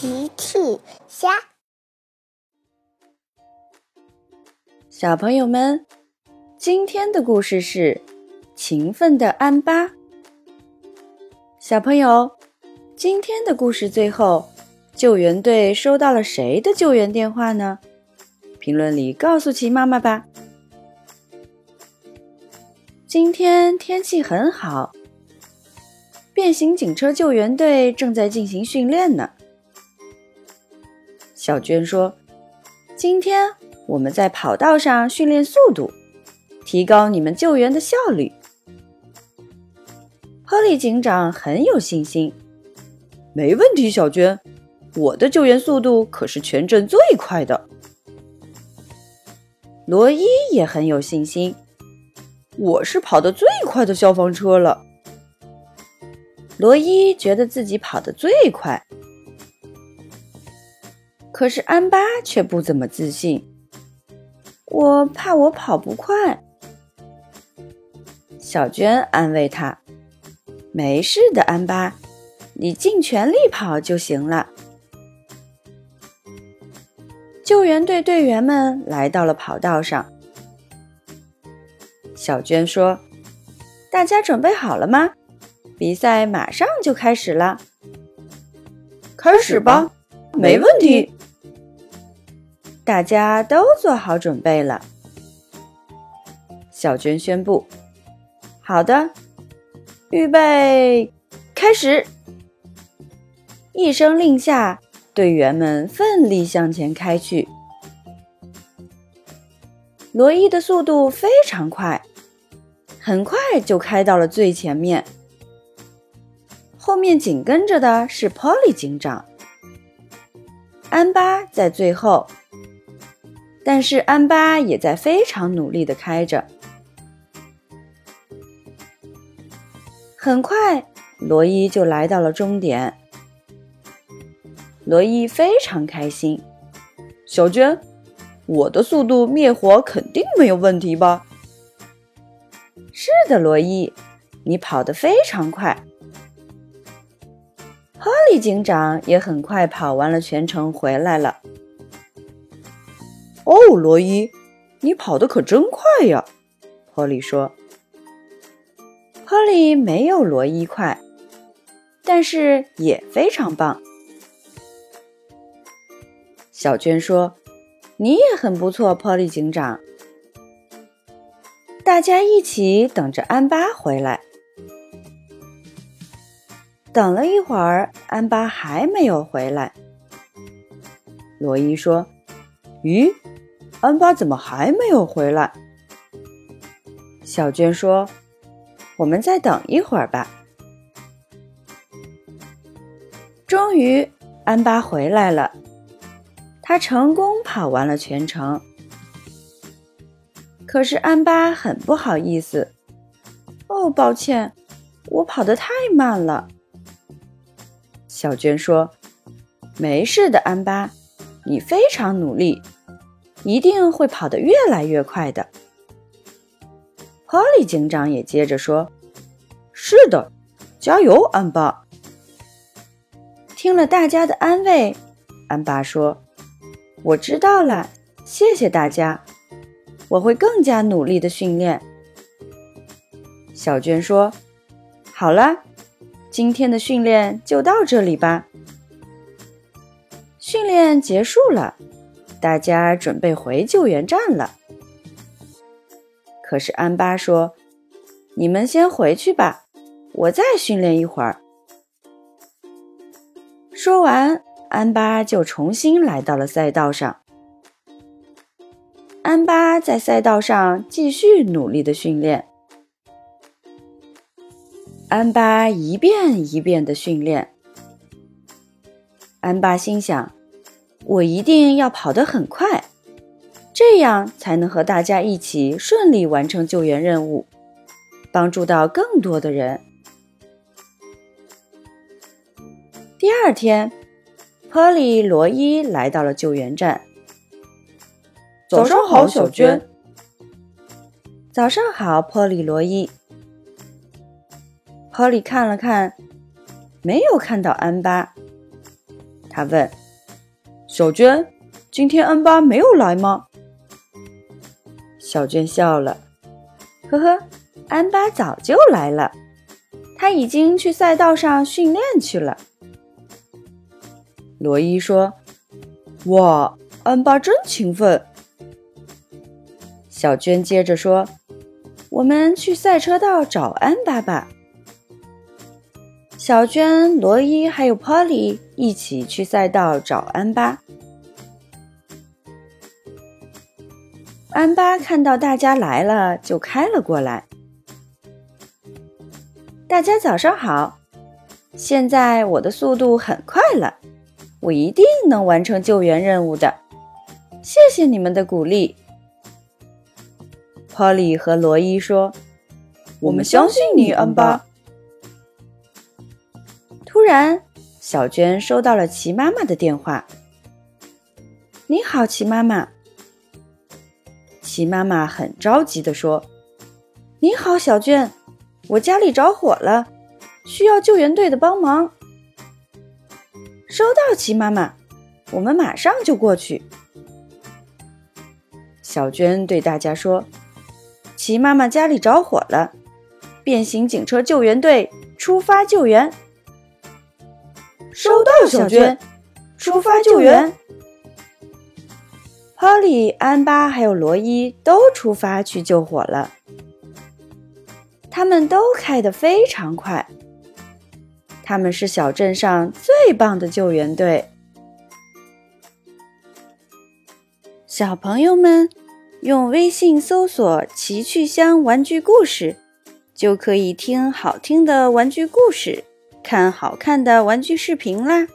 奇趣虾，小朋友们，今天的故事是勤奋的安巴。小朋友，今天的故事最后，救援队收到了谁的救援电话呢？评论里告诉奇妈妈吧。今天天气很好，变形警车救援队正在进行训练呢。小娟说：“今天我们在跑道上训练速度，提高你们救援的效率。”波利警长很有信心：“没问题，小娟，我的救援速度可是全镇最快的。”罗伊也很有信心：“我是跑得最快的消防车了。”罗伊觉得自己跑得最快。可是安巴却不怎么自信。我怕我跑不快。小娟安慰他：“没事的，安巴，你尽全力跑就行了。”救援队队员们来到了跑道上。小娟说：“大家准备好了吗？比赛马上就开始了。”开始吧，没问题。大家都做好准备了。小娟宣布：“好的，预备，开始！”一声令下，队员们奋力向前开去。罗伊的速度非常快，很快就开到了最前面。后面紧跟着的是 Polly 警长，安巴在最后。但是安巴也在非常努力的开着。很快，罗伊就来到了终点。罗伊非常开心。小娟，我的速度灭火肯定没有问题吧？是的，罗伊，你跑得非常快。哈利警长也很快跑完了全程回来了。哦，罗伊，你跑得可真快呀！波利说。波利没有罗伊快，但是也非常棒。小娟说：“你也很不错，波利警长。”大家一起等着安巴回来。等了一会儿，安巴还没有回来。罗伊说：“咦？”安巴怎么还没有回来？小娟说：“我们再等一会儿吧。”终于，安巴回来了。他成功跑完了全程。可是安巴很不好意思：“哦，抱歉，我跑得太慢了。”小娟说：“没事的，安巴，你非常努力。”一定会跑得越来越快的。波利警长也接着说：“是的，加油，安巴。”听了大家的安慰，安巴说：“我知道了，谢谢大家，我会更加努力的训练。”小娟说：“好了，今天的训练就到这里吧。”训练结束了。大家准备回救援站了，可是安巴说：“你们先回去吧，我再训练一会儿。”说完，安巴就重新来到了赛道上。安巴在赛道上继续努力的训练。安巴一遍一遍的训练。安巴心想。我一定要跑得很快，这样才能和大家一起顺利完成救援任务，帮助到更多的人。第二天，波利、罗伊来到了救援站。早上好，小娟。早上好，波利、罗伊。波利看了看，没有看到安巴。他问：“小娟，今天安巴没有来吗？”小娟笑了：“呵呵，安巴早就来了，他已经去赛道上训练去了。”罗伊说：“哇，安巴真勤奋。”小娟接着说：“我们去赛车道找安巴吧。”小娟、罗伊还有 Polly 一起去赛道找安巴。安巴看到大家来了，就开了过来。大家早上好，现在我的速度很快了，我一定能完成救援任务的。谢谢你们的鼓励。Polly 和罗伊说：“我们相信你，安巴。”突然，小娟收到了齐妈妈的电话。“你好，齐妈妈。”齐妈妈很着急地说：“你好，小娟，我家里着火了，需要救援队的帮忙。”收到，齐妈妈，我们马上就过去。小娟对大家说。齐妈妈家里着火了，变形警车救援队出发救援。收到，小娟，出发救援。哈利、安巴还有罗伊都出发去救火了，他们都开得非常快。他们是小镇上最棒的救援队，小朋友们。用微信搜索“奇趣箱玩具故事”，就可以听好听的玩具故事，看好看的玩具视频啦。